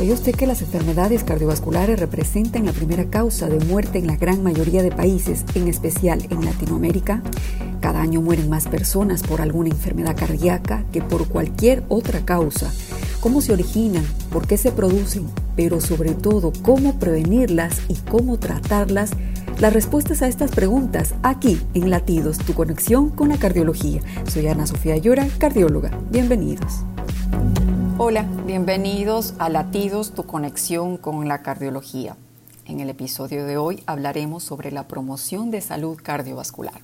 ¿Sabía usted que las enfermedades cardiovasculares representan la primera causa de muerte en la gran mayoría de países, en especial en Latinoamérica? Cada año mueren más personas por alguna enfermedad cardíaca que por cualquier otra causa. ¿Cómo se originan? ¿Por qué se producen? Pero sobre todo, ¿cómo prevenirlas y cómo tratarlas? Las respuestas a estas preguntas aquí en Latidos, tu conexión con la cardiología. Soy Ana Sofía Llora, cardióloga. Bienvenidos. Hola, bienvenidos a Latidos, tu conexión con la cardiología. En el episodio de hoy hablaremos sobre la promoción de salud cardiovascular.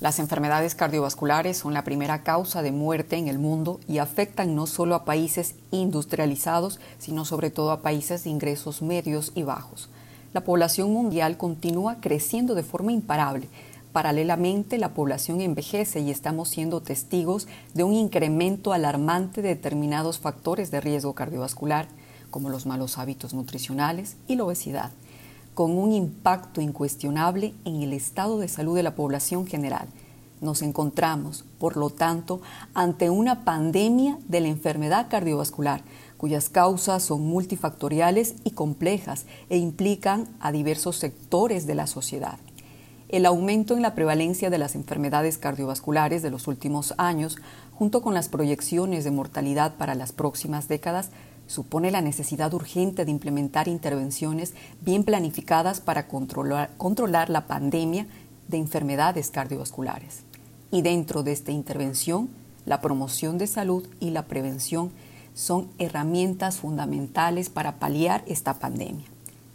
Las enfermedades cardiovasculares son la primera causa de muerte en el mundo y afectan no solo a países industrializados, sino sobre todo a países de ingresos medios y bajos. La población mundial continúa creciendo de forma imparable, Paralelamente, la población envejece y estamos siendo testigos de un incremento alarmante de determinados factores de riesgo cardiovascular, como los malos hábitos nutricionales y la obesidad, con un impacto incuestionable en el estado de salud de la población general. Nos encontramos, por lo tanto, ante una pandemia de la enfermedad cardiovascular, cuyas causas son multifactoriales y complejas e implican a diversos sectores de la sociedad. El aumento en la prevalencia de las enfermedades cardiovasculares de los últimos años, junto con las proyecciones de mortalidad para las próximas décadas, supone la necesidad urgente de implementar intervenciones bien planificadas para controlar, la pandemia de enfermedades cardiovasculares. Y dentro de esta intervención, la promoción de salud y la prevención son herramientas fundamentales para paliar esta pandemia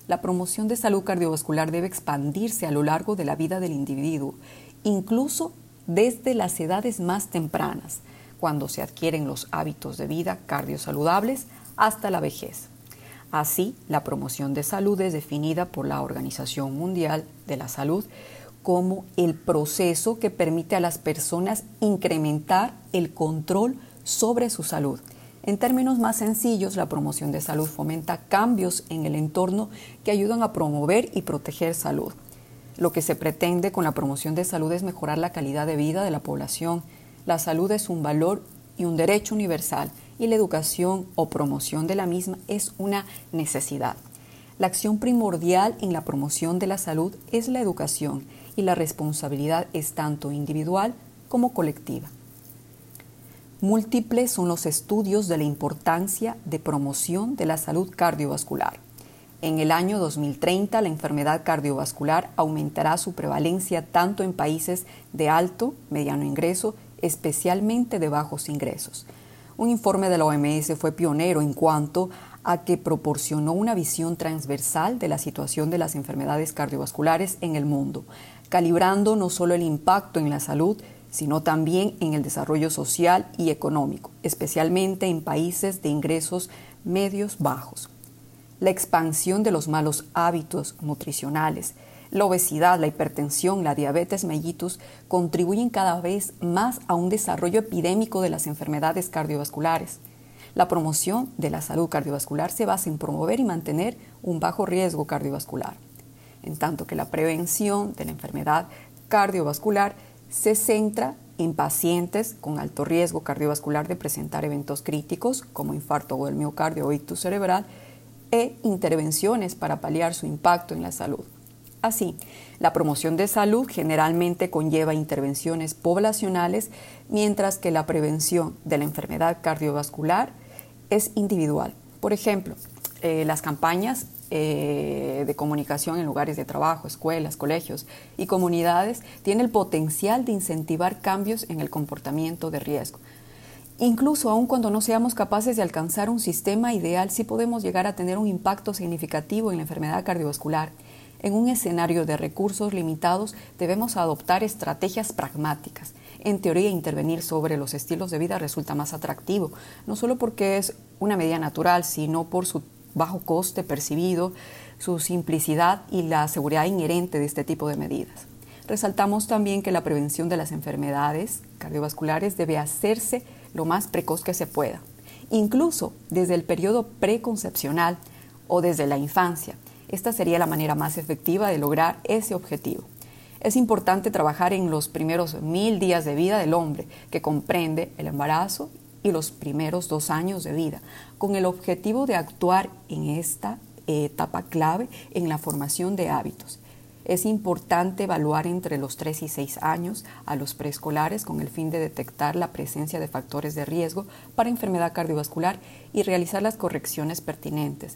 la promoción de salud cardiovascular debe expandirse a lo largo de la vida del individuo, incluso desde las edades más tempranas, cuando se adquieren los hábitos de vida cardiosaludables hasta la vejez. Así, la promoción de salud es definida por la Organización Mundial de la Salud como el proceso que permite a las personas incrementar el control sobre su salud en términos más sencillos, la promoción de salud fomenta cambios en el entorno que ayudan a promover y proteger salud. Lo que se pretende con la promoción de salud es mejorar la calidad de vida de la población. La salud es un valor y un derecho universal y la educación o promoción de la misma es una necesidad. La acción primordial en la promoción de la salud es la educación y la responsabilidad es tanto individual como colectiva. Múltiples son los estudios de la importancia de promoción de la salud cardiovascular. En el año 2030 la enfermedad cardiovascular aumentará su prevalencia tanto en países de alto, mediano ingreso, especialmente de bajos ingresos. Un informe de la OMS fue pionero en cuanto a que proporcionó una visión transversal de la situación de las enfermedades cardiovasculares en el mundo, calibrando no solo el impacto en la salud, sino también en el desarrollo social y económico, especialmente en países de ingresos medios bajos. La expansión de los malos hábitos nutricionales, la obesidad, la hipertensión, la diabetes mellitus contribuyen cada vez más a un desarrollo epidémico de las enfermedades cardiovasculares. La promoción de la salud cardiovascular se basa en promover y mantener un bajo riesgo cardiovascular, en tanto que la prevención de la enfermedad cardiovascular se centra en pacientes con alto riesgo cardiovascular de presentar eventos críticos como infarto o el miocardio o ictus cerebral e intervenciones para paliar su impacto en la salud. Así, la promoción de salud generalmente conlleva intervenciones poblacionales, mientras que la prevención de la enfermedad cardiovascular es individual. Por ejemplo, eh, las campañas eh, de comunicación en lugares de trabajo, escuelas, colegios y comunidades tiene el potencial de incentivar cambios en el comportamiento de riesgo. Incluso aun cuando no seamos capaces de alcanzar un sistema ideal, sí podemos llegar a tener un impacto significativo en la enfermedad cardiovascular. En un escenario de recursos limitados debemos adoptar estrategias pragmáticas. En teoría, intervenir sobre los estilos de vida resulta más atractivo, no solo porque es una medida natural, sino por su bajo coste percibido, su simplicidad y la seguridad inherente de este tipo de medidas. Resaltamos también que la prevención de las enfermedades cardiovasculares debe hacerse lo más precoz que se pueda, incluso desde el periodo preconcepcional o desde la infancia. Esta sería la manera más efectiva de lograr ese objetivo. Es importante trabajar en los primeros mil días de vida del hombre, que comprende el embarazo y los primeros dos años de vida, con el objetivo de actuar en esta etapa clave en la formación de hábitos. Es importante evaluar entre los 3 y 6 años a los preescolares con el fin de detectar la presencia de factores de riesgo para enfermedad cardiovascular y realizar las correcciones pertinentes.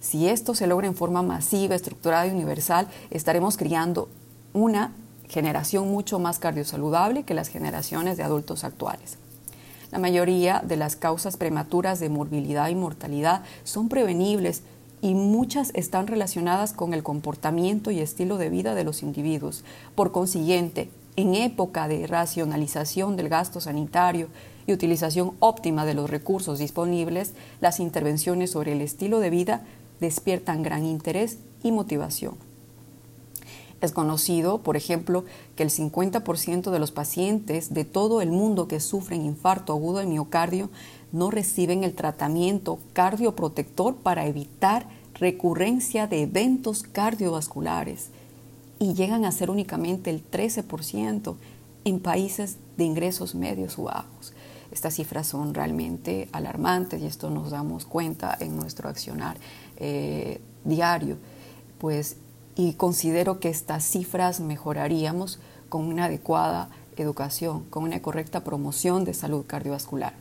Si esto se logra en forma masiva, estructurada y universal, estaremos criando una generación mucho más cardiosaludable que las generaciones de adultos actuales. La mayoría de las causas prematuras de morbilidad y mortalidad son prevenibles y muchas están relacionadas con el comportamiento y estilo de vida de los individuos. Por consiguiente, en época de racionalización del gasto sanitario y utilización óptima de los recursos disponibles, las intervenciones sobre el estilo de vida despiertan gran interés y motivación. Es conocido, por ejemplo, que el 50% de los pacientes de todo el mundo que sufren infarto agudo de miocardio no reciben el tratamiento cardioprotector para evitar recurrencia de eventos cardiovasculares y llegan a ser únicamente el 13% en países de ingresos medios o bajos. Estas cifras son realmente alarmantes y esto nos damos cuenta en nuestro accionar eh, diario. Pues, y considero que estas cifras mejoraríamos con una adecuada educación, con una correcta promoción de salud cardiovascular.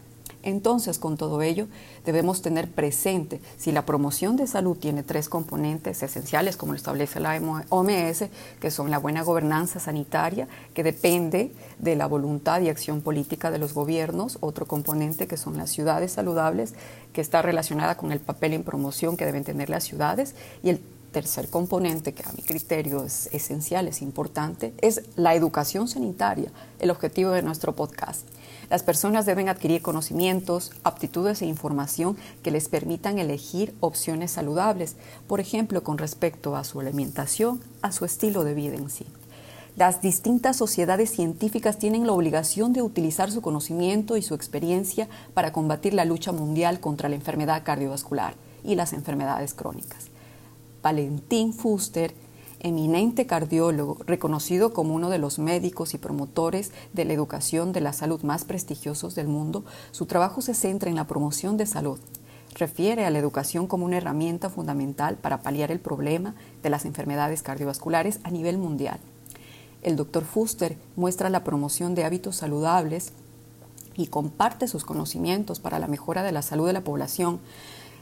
Entonces, con todo ello, debemos tener presente si la promoción de salud tiene tres componentes esenciales, como lo establece la OMS, que son la buena gobernanza sanitaria, que depende de la voluntad y acción política de los gobiernos, otro componente que son las ciudades saludables, que está relacionada con el papel en promoción que deben tener las ciudades, y el tercer componente, que a mi criterio es esencial, es importante, es la educación sanitaria, el objetivo de nuestro podcast. Las personas deben adquirir conocimientos, aptitudes e información que les permitan elegir opciones saludables, por ejemplo, con respecto a su alimentación, a su estilo de vida en sí. Las distintas sociedades científicas tienen la obligación de utilizar su conocimiento y su experiencia para combatir la lucha mundial contra la enfermedad cardiovascular y las enfermedades crónicas. Valentín Fuster eminente cardiólogo, reconocido como uno de los médicos y promotores de la educación de la salud más prestigiosos del mundo, su trabajo se centra en la promoción de salud. Refiere a la educación como una herramienta fundamental para paliar el problema de las enfermedades cardiovasculares a nivel mundial. El doctor Fuster muestra la promoción de hábitos saludables y comparte sus conocimientos para la mejora de la salud de la población,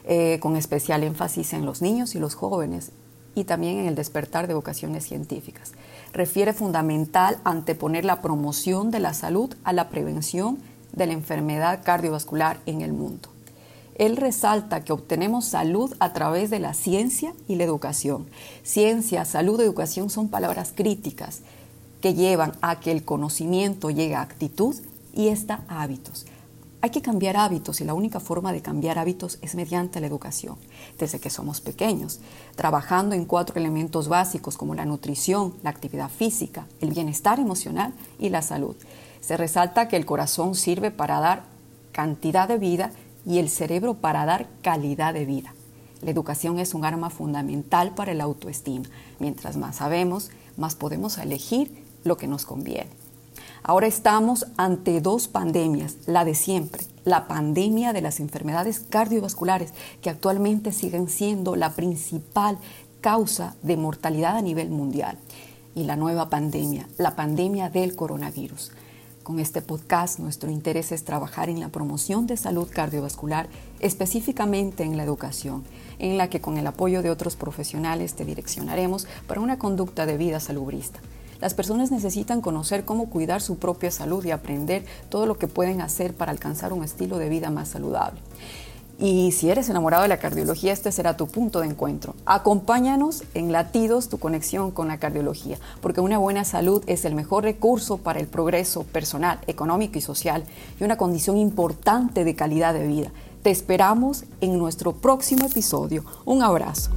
eh, con especial énfasis en los niños y los jóvenes, y también en el despertar de vocaciones científicas. Refiere fundamental anteponer la promoción de la salud a la prevención de la enfermedad cardiovascular en el mundo. Él resalta que obtenemos salud a través de la ciencia y la educación. Ciencia, salud, educación son palabras críticas que llevan a que el conocimiento llegue a actitud y esta a hábitos. Hay que cambiar hábitos y la única forma de cambiar hábitos es mediante la educación, desde que somos pequeños, trabajando en cuatro elementos básicos como la nutrición, la actividad física, el bienestar emocional y la salud. Se resalta que el corazón sirve para dar cantidad de vida y el cerebro para dar calidad de vida. La educación es un arma fundamental para el autoestima. Mientras más sabemos, más podemos elegir lo que nos conviene. Ahora estamos ante dos pandemias, la de siempre, la pandemia de las enfermedades cardiovasculares, que actualmente siguen siendo la principal causa de mortalidad a nivel mundial, y la nueva pandemia, la pandemia del coronavirus. Con este podcast nuestro interés es trabajar en la promoción de salud cardiovascular, específicamente en la educación, en la que con el apoyo de otros profesionales te direccionaremos para una conducta de vida salubrista. Las personas necesitan conocer cómo cuidar su propia salud y aprender todo lo que pueden hacer para alcanzar un estilo de vida más saludable. Y si eres enamorado de la cardiología, este será tu punto de encuentro. Acompáñanos en Latidos, tu conexión con la cardiología, porque una buena salud es el mejor recurso para el progreso personal, económico y social y una condición importante de calidad de vida. Te esperamos en nuestro próximo episodio. Un abrazo.